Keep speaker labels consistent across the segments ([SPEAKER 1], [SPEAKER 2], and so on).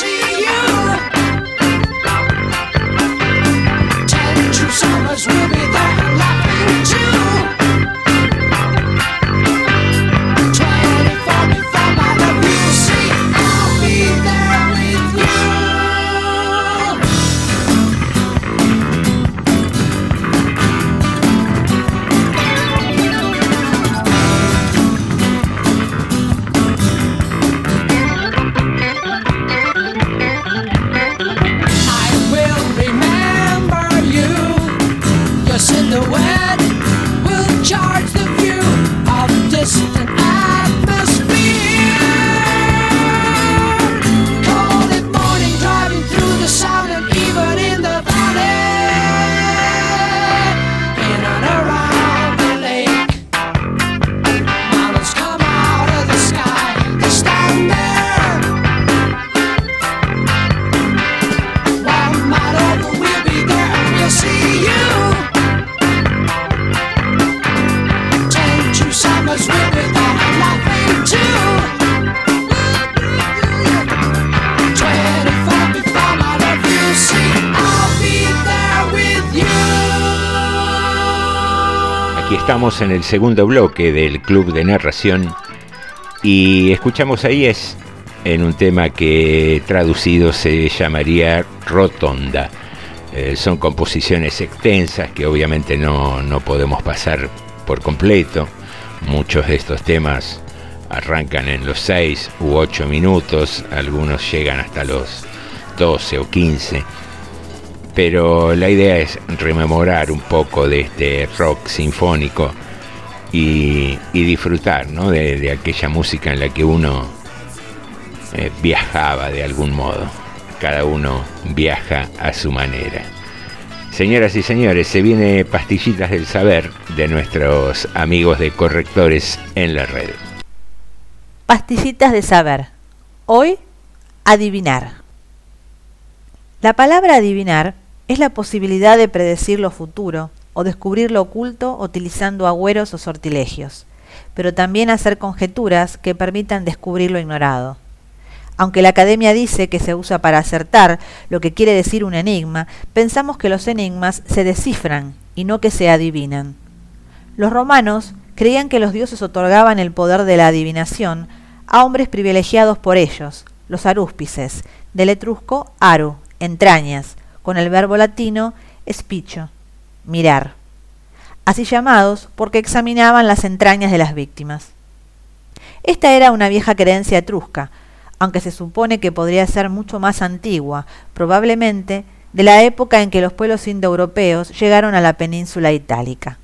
[SPEAKER 1] see. Estamos en el segundo bloque del Club de Narración y escuchamos ahí es en un tema que traducido se llamaría Rotonda. Eh, son composiciones extensas que obviamente no, no podemos pasar por completo. Muchos de estos temas arrancan en los 6 u 8 minutos, algunos llegan hasta los 12 o 15 pero la idea es rememorar un poco de este rock sinfónico y, disfrutar de, aquella música en la que uno eh, viajaba de algún modo. Cada uno viaja a su manera. Señoras y señores, se viene Pastillitas del Saber de nuestros amigos de Correctores en la Red.
[SPEAKER 2] Pastillitas de Saber. Hoy, adivinar. La palabra adivinar es la posibilidad de predecir lo futuro o descubrir lo oculto utilizando agüeros o sortilegios, pero también hacer conjeturas que permitan descubrir lo ignorado. Aunque la academia dice que se usa para acertar lo que quiere decir un enigma, pensamos que los enigmas se descifran y no que se adivinan. Los romanos creían que los dioses otorgaban el poder de la adivinación a hombres privilegiados por ellos, los arúspices, del etrusco aru, entrañas, con el verbo latino espicho, mirar, así llamados porque examinaban las entrañas de las víctimas. Esta era una vieja creencia etrusca, aunque se supone que podría ser mucho más antigua, probablemente de la época en que los pueblos indoeuropeos llegaron a la península itálica.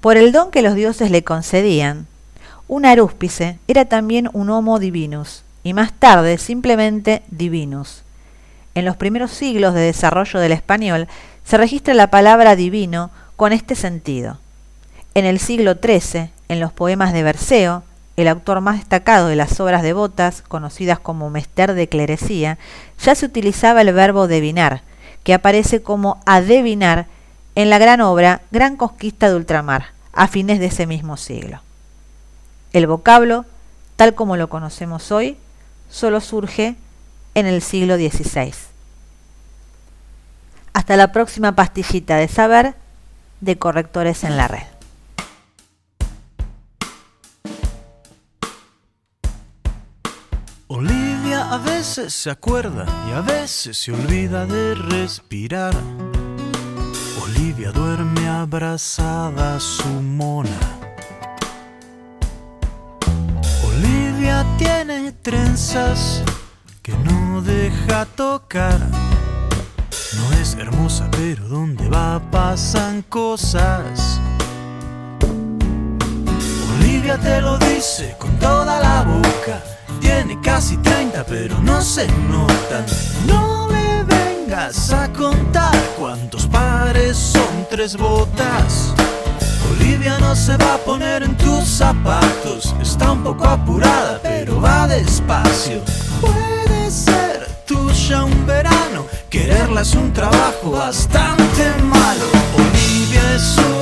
[SPEAKER 2] Por el don que los dioses le concedían, un arúspice era también un homo divinus, y más tarde simplemente divinus, en los primeros siglos de desarrollo del español se registra la palabra divino con este sentido. En el siglo XIII, en los poemas de Berceo, el autor más destacado de las obras devotas, conocidas como Mester de Clerecía, ya se utilizaba el verbo devinar, que aparece como adevinar en la gran obra Gran Conquista de Ultramar, a fines de ese mismo siglo. El vocablo, tal como lo conocemos hoy, solo surge en el siglo XVI. Hasta la próxima pastillita de saber de correctores en la red.
[SPEAKER 3] Olivia a veces se acuerda y a veces se olvida de respirar. Olivia duerme abrazada su mona. Tiene trenzas que no deja tocar. No es hermosa, pero donde va pasan cosas. Olivia te lo dice con toda la boca. Tiene casi 30, pero no se notan. No le vengas a contar cuántos pares son tres botas. Se va a poner en tus zapatos. Está un poco apurada, pero va despacio ser tuya un verano. Quererla es un trabajo bastante malo. Olivia es un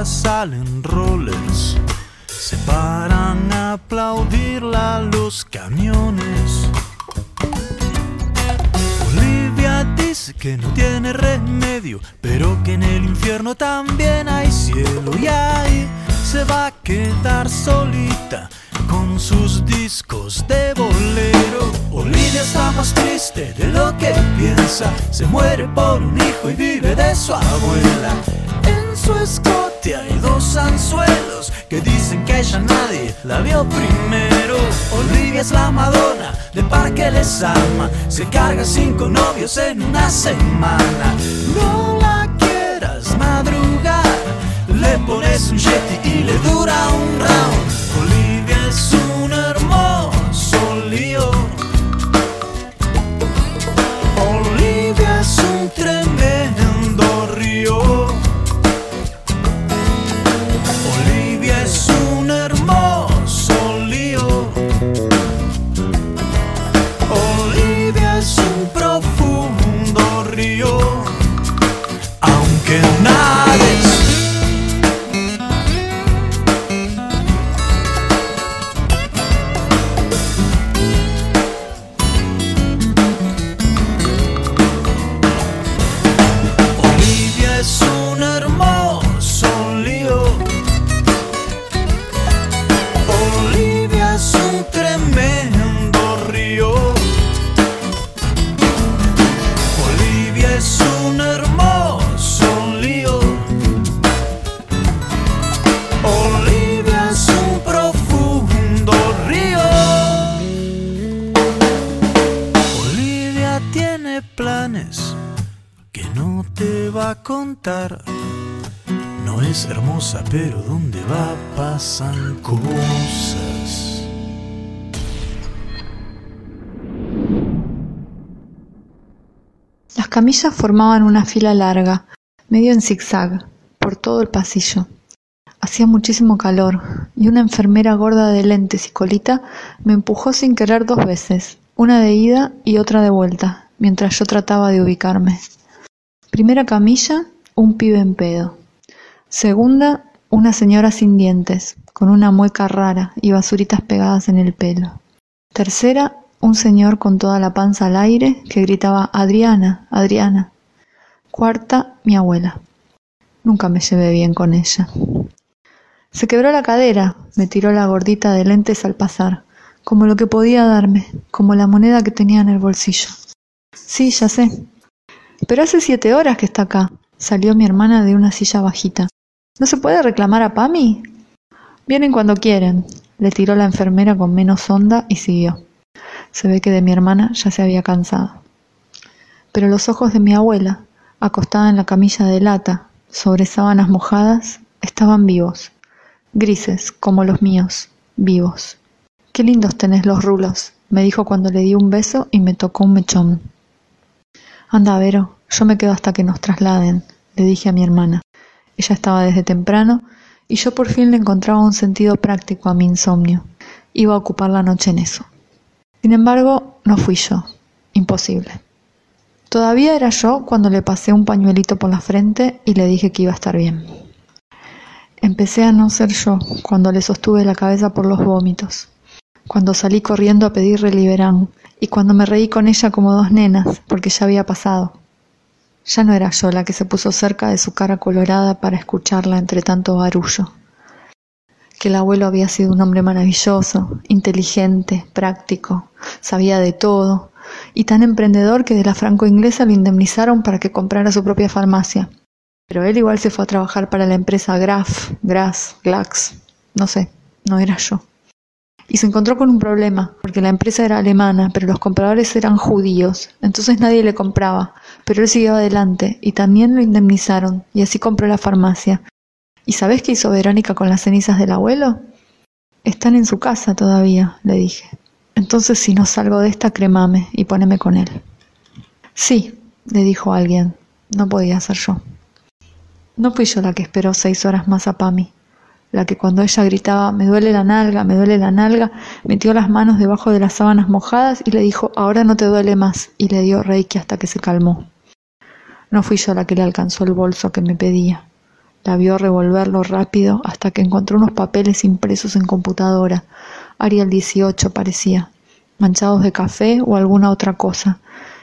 [SPEAKER 3] Olivia sale en rollers. Se paran a aplaudirla los camiones. Olivia dice que no tiene remedio, pero que en el infierno también hay cielo y ahí se va a quedar solita con sus discos de bolero. Olivia está más triste de lo que piensa. Se muere por un hijo y vive de su abuela. En su escote hay dos anzuelos que dicen que ella nadie la vio primero. Olivia es la Madonna de Parque Les ama. Se carga cinco novios en una semana. No la quieras madrugar. Le pones un jetty y le dura un round es un hermoso lío. Olivia es un que nades.
[SPEAKER 4] Las camillas formaban una fila larga, medio en zigzag, por todo el pasillo. Hacía muchísimo calor, y una enfermera gorda de lentes y colita me empujó sin querer dos veces, una de ida y otra de vuelta, mientras yo trataba de ubicarme. Primera camilla, un pibe en pedo. Segunda, una señora sin dientes, con una mueca rara y basuritas pegadas en el pelo. Tercera, un señor con toda la panza al aire que gritaba Adriana, Adriana. Cuarta, mi abuela. Nunca me llevé bien con ella. Se quebró la cadera, me tiró la gordita de lentes al pasar, como lo que podía darme, como la moneda que tenía en el bolsillo. Sí, ya sé. Pero hace siete horas que está acá, salió mi hermana de una silla bajita. ¿No se puede reclamar a Pami? Vienen cuando quieren, le tiró la enfermera con menos onda y siguió. Se ve que de mi hermana ya se había cansado. Pero los ojos de mi abuela, acostada en la camilla de lata, sobre sábanas mojadas, estaban vivos, grises como los míos, vivos. Qué lindos tenés los rulos, me dijo cuando le di un beso y me tocó un mechón. Anda, Vero, yo me quedo hasta que nos trasladen, le dije a mi hermana. Ella estaba desde temprano y yo por fin le encontraba un sentido práctico a mi insomnio. Iba a ocupar la noche en eso. Sin embargo, no fui yo. Imposible. Todavía era yo cuando le pasé un pañuelito por la frente y le dije que iba a estar bien. Empecé a no ser yo cuando le sostuve la cabeza por los vómitos, cuando salí corriendo a pedir Reliberán y cuando me reí con ella como dos nenas porque ya había pasado. Ya no era yo la que se puso cerca de su cara colorada para escucharla entre tanto barullo. Que el abuelo había sido un hombre maravilloso, inteligente, práctico, sabía de todo, y tan emprendedor que de la franco-inglesa lo indemnizaron para que comprara su propia farmacia. Pero él igual se fue a trabajar para la empresa Graf, Grass, Glax, no sé, no era yo. Y se encontró con un problema, porque la empresa era alemana, pero los compradores eran judíos, entonces nadie le compraba, pero él siguió adelante y también lo indemnizaron, y así compró la farmacia. ¿Y sabés qué hizo Verónica con las cenizas del abuelo? Están en su casa todavía, le dije. Entonces si no salgo de esta, cremame y poneme con él. Sí, le dijo alguien. No podía ser yo. No fui yo la que esperó seis horas más a Pami, la que cuando ella gritaba me duele la nalga, me duele la nalga, metió las manos debajo de las sábanas mojadas y le dijo ahora no te duele más y le dio reiki hasta que se calmó. No fui yo la que le alcanzó el bolso que me pedía. La vio revolverlo rápido hasta que encontró unos papeles impresos en computadora. Arial 18 parecía, manchados de café o alguna otra cosa,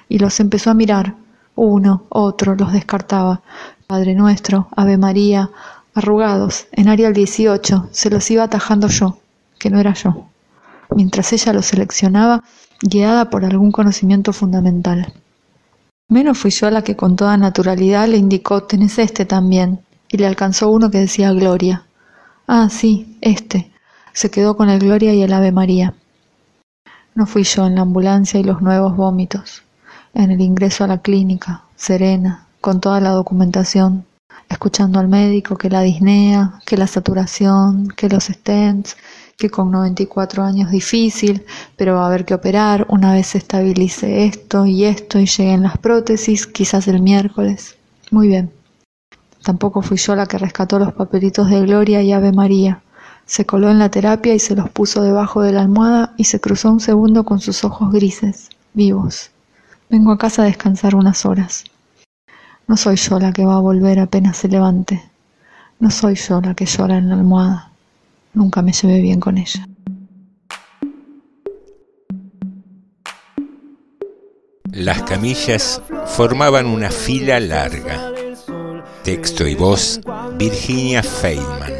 [SPEAKER 4] y los empezó a mirar. Uno, otro, los descartaba. Padre Nuestro, Ave María, arrugados, en Arial 18, se los iba atajando yo, que no era yo, mientras ella los seleccionaba, guiada por algún conocimiento fundamental. Menos fui yo la que con toda naturalidad le indicó, tenés este también, y le alcanzó uno que decía Gloria. Ah, sí, este. Se quedó con el Gloria y el Ave María. No fui yo en la ambulancia y los nuevos vómitos, en el ingreso a la clínica, serena, con toda la documentación, escuchando al médico que la disnea, que la saturación, que los stents, que con 94 años difícil, pero va a haber que operar una vez se estabilice esto y esto y lleguen las prótesis, quizás el miércoles. Muy bien. Tampoco fui yo la que rescató los papelitos de Gloria y Ave María. Se coló en la terapia y se los puso debajo de la almohada y se cruzó un segundo con sus ojos grises, vivos. Vengo a casa a descansar unas horas. No soy yo la que va a volver apenas se levante. No soy yo la que llora en la almohada. Nunca me llevé bien con ella.
[SPEAKER 5] Las camillas formaban una fila larga. Texto y voz, Virginia Feynman.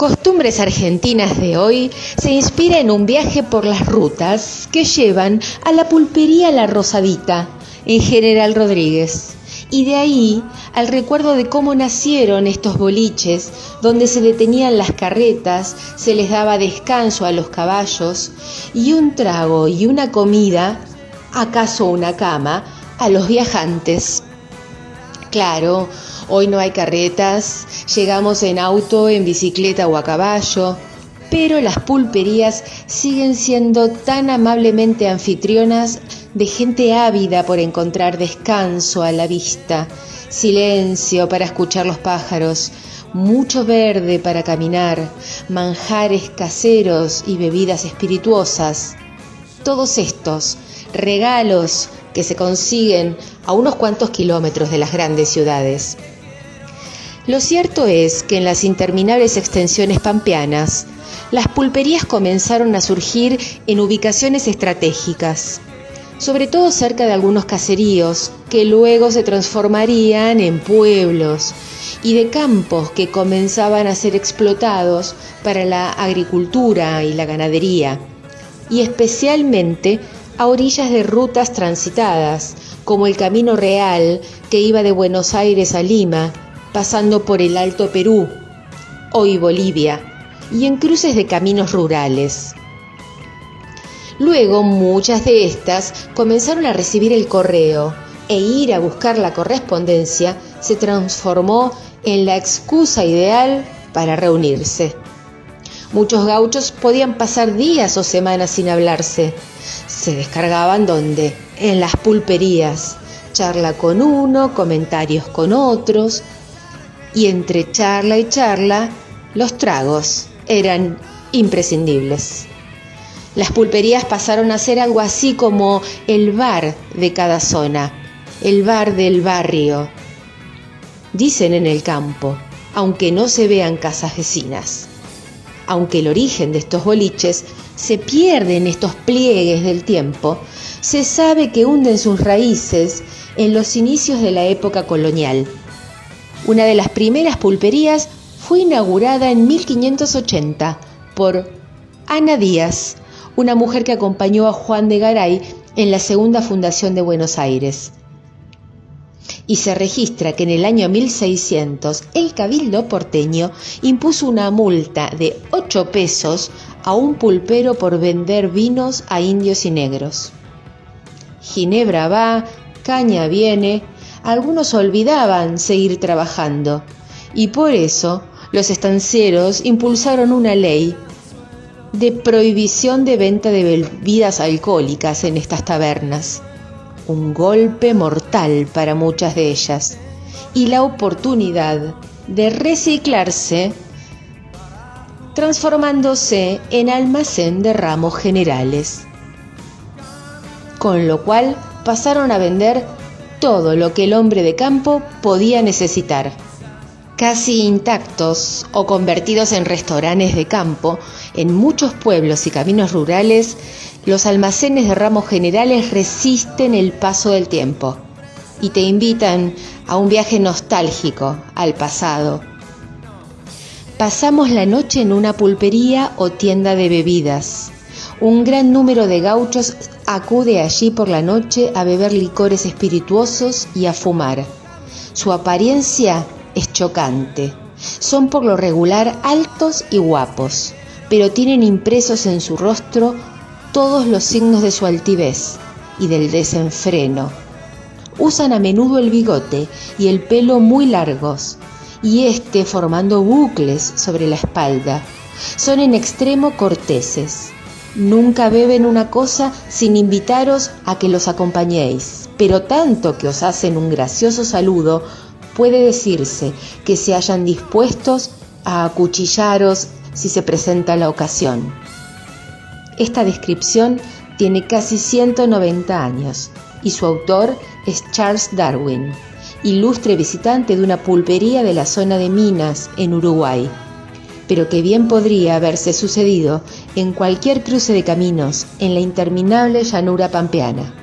[SPEAKER 6] Costumbres Argentinas de hoy se inspira en un viaje por las rutas que llevan a la pulpería La Rosadita, en General Rodríguez. Y de ahí al recuerdo de cómo nacieron estos boliches, donde se detenían las carretas, se les daba descanso a los caballos y un trago y una comida, acaso una cama, a los viajantes. Claro, hoy no hay carretas, llegamos en auto, en bicicleta o a caballo, pero las pulperías siguen siendo tan amablemente anfitrionas de gente ávida por encontrar descanso a la vista, silencio para escuchar los pájaros, mucho verde para caminar, manjares caseros y bebidas espirituosas. Todos estos regalos que se consiguen a unos cuantos kilómetros de las grandes ciudades. Lo cierto es que en las interminables extensiones pampeanas, las pulperías comenzaron a surgir en ubicaciones estratégicas, sobre todo cerca de algunos caseríos que luego se transformarían en pueblos y de campos que comenzaban a ser explotados para la agricultura y la ganadería, y especialmente a orillas de rutas transitadas, como el Camino Real que iba de Buenos Aires a Lima, pasando por el Alto Perú, hoy Bolivia, y en cruces de caminos rurales. Luego muchas de estas comenzaron a recibir el correo e ir a buscar la correspondencia se transformó en la excusa ideal para reunirse. Muchos gauchos podían pasar días o semanas sin hablarse. Se descargaban donde? En las pulperías. Charla con uno, comentarios con otros. Y entre charla y charla, los tragos eran imprescindibles. Las pulperías pasaron a ser algo así como el bar de cada zona, el bar del barrio. Dicen en el campo, aunque no se vean casas vecinas aunque el origen de estos boliches se pierde en estos pliegues del tiempo, se sabe que hunden sus raíces en los inicios de la época colonial. Una de las primeras pulperías fue inaugurada en 1580 por Ana Díaz, una mujer que acompañó a Juan de Garay en la segunda fundación de Buenos Aires y se registra que en el año 1600 el cabildo porteño impuso una multa de 8 pesos a un pulpero por vender vinos a indios y negros. Ginebra va, caña viene, algunos olvidaban seguir trabajando. Y por eso los estancieros impulsaron una ley de prohibición de venta de bebidas alcohólicas en estas tabernas. Un golpe mortal para muchas de ellas. Y la oportunidad de reciclarse transformándose en almacén de ramos generales. Con lo cual pasaron a vender todo lo que el hombre de campo podía necesitar. Casi intactos o convertidos en restaurantes de campo, en muchos pueblos y caminos rurales los almacenes de ramos generales resisten el paso del tiempo y te invitan a un viaje nostálgico al pasado. Pasamos la noche en una pulpería o tienda de bebidas. Un gran número de gauchos acude allí por la noche a beber licores espirituosos y a fumar. Su apariencia es chocante. Son por lo regular altos y guapos, pero tienen impresos en su rostro todos los signos de su altivez y del desenfreno. Usan a menudo el bigote y el pelo muy largos, y este formando bucles sobre la espalda. Son en extremo corteses. Nunca beben una cosa sin invitaros a que los acompañéis, pero tanto que os hacen un gracioso saludo, puede decirse que se hayan dispuestos a acuchillaros si se presenta la ocasión. Esta descripción tiene casi 190 años y su autor es Charles Darwin, ilustre visitante de una pulpería de la zona de Minas, en Uruguay, pero que bien podría haberse sucedido en cualquier cruce de caminos en la interminable llanura pampeana.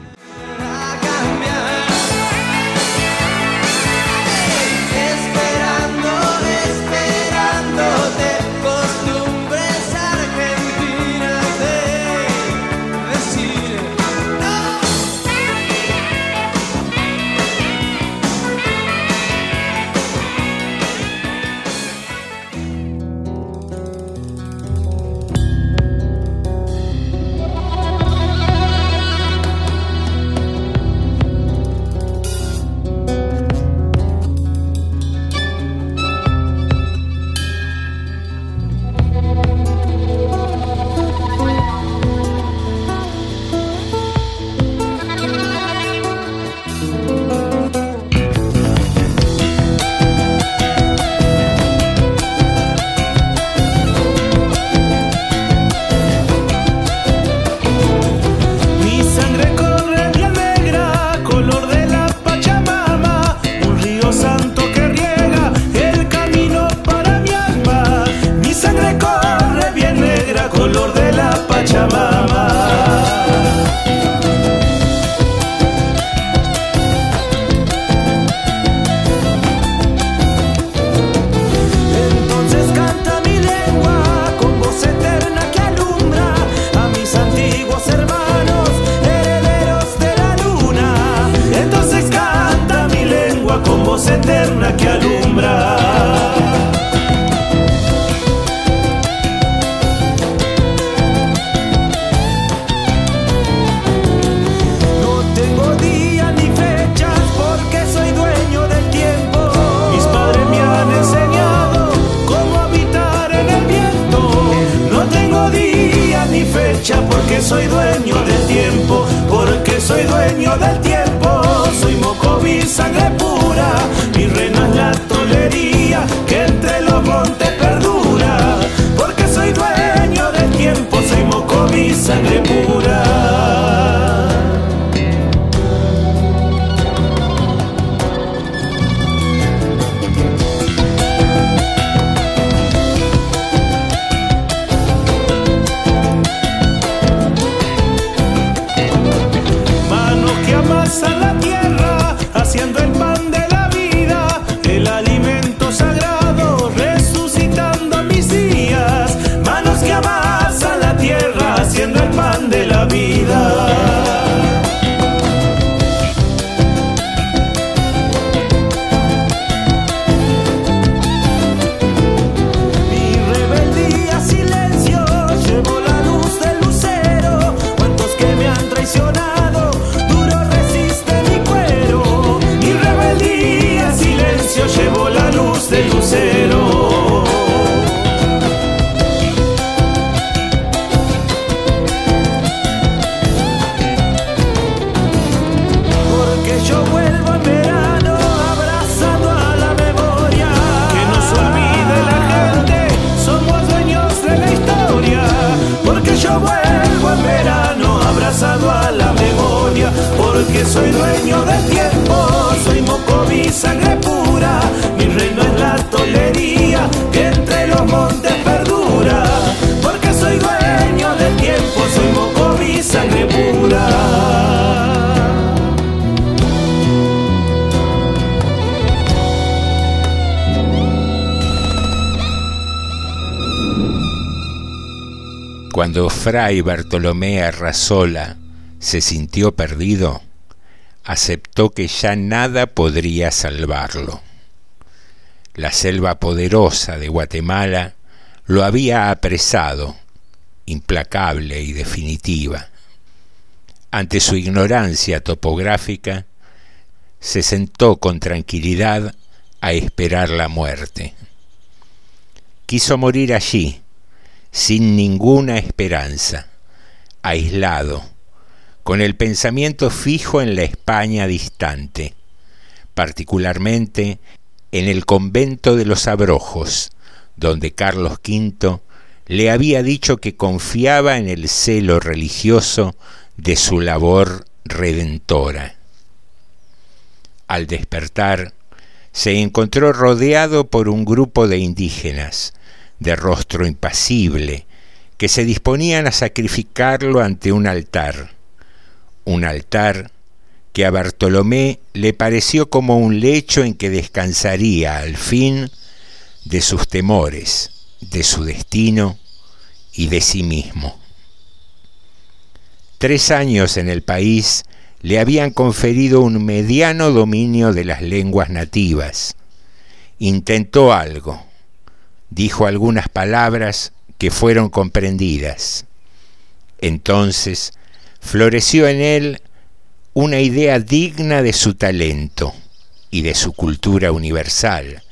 [SPEAKER 1] Cuando Fray Bartolomé Arrasola se sintió perdido, aceptó que ya nada podría salvarlo. La selva poderosa de Guatemala lo había apresado, implacable y definitiva. Ante su ignorancia topográfica, se sentó con tranquilidad a esperar la muerte. Quiso morir allí, sin ninguna esperanza, aislado, con el pensamiento fijo en la España distante, particularmente en el convento de los Abrojos, donde Carlos V le había dicho que confiaba en el celo religioso de su labor redentora. Al despertar, se encontró rodeado por un grupo de indígenas, de rostro impasible, que se disponían a sacrificarlo ante un altar, un altar que a Bartolomé le pareció como un lecho en que descansaría al fin de sus temores, de su destino y de sí mismo. Tres años en el país le habían conferido un mediano dominio de las lenguas nativas. Intentó algo, dijo algunas palabras que fueron comprendidas. Entonces floreció en él una idea digna de su talento y de su cultura universal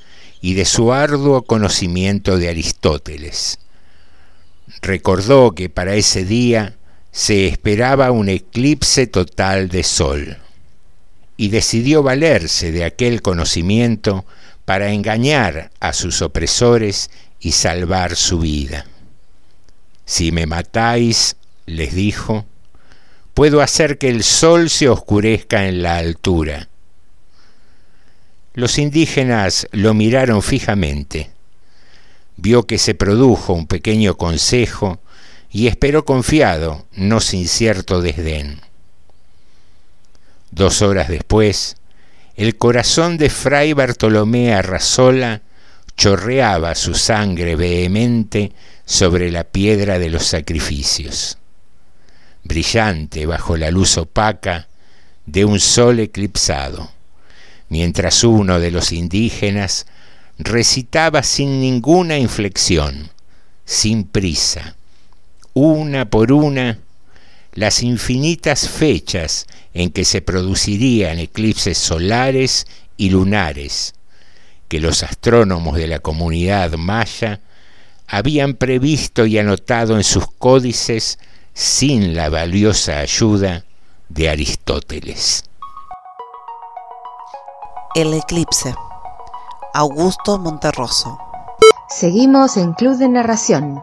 [SPEAKER 1] y de su arduo conocimiento de Aristóteles. Recordó que para ese día se esperaba un eclipse total de sol y decidió valerse de aquel conocimiento para engañar a sus opresores y salvar su vida. Si me matáis, les dijo, puedo hacer que el sol se oscurezca en la altura. Los indígenas lo miraron fijamente. Vio que se produjo un pequeño consejo y esperó confiado, no sin cierto desdén. Dos horas después, el corazón de Fray Bartolomé Arrasola chorreaba su sangre vehemente sobre la piedra de los sacrificios, brillante bajo la luz opaca de un sol eclipsado, mientras uno de los indígenas recitaba sin ninguna inflexión, sin prisa, una por una, las infinitas fechas en que se producirían eclipses solares y lunares, que los astrónomos de la comunidad maya habían previsto y anotado en sus códices sin la valiosa ayuda de Aristóteles.
[SPEAKER 7] El eclipse. Augusto Monterroso.
[SPEAKER 6] Seguimos en Club de Narración.